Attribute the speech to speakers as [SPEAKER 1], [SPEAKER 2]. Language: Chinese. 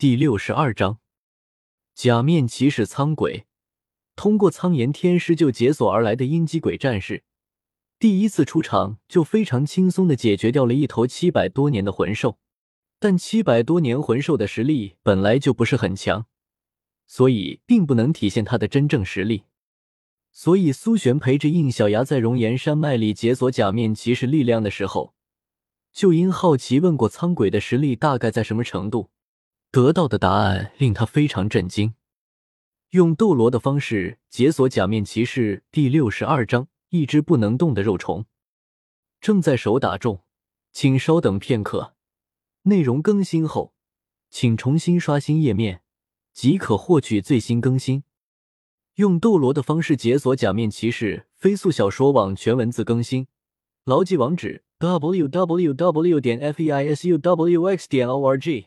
[SPEAKER 1] 第六十二章，假面骑士苍鬼。通过苍炎天师就解锁而来的阴姬鬼战士，第一次出场就非常轻松的解决掉了一头七百多年的魂兽。但七百多年魂兽的实力本来就不是很强，所以并不能体现他的真正实力。所以苏璇陪着应小牙在熔岩山脉里解锁假面骑士力量的时候，就因好奇问过苍鬼的实力大概在什么程度，得到的答案令他非常震惊。用斗罗的方式解锁假面骑士第六十二章，一只不能动的肉虫正在手打中，请稍等片刻。内容更新后，请重新刷新页面即可获取最新更新。用斗罗的方式解锁假面骑士，飞速小说网全文字更新，牢记网址：w w w. 点 f e i s u w x 点 o r g。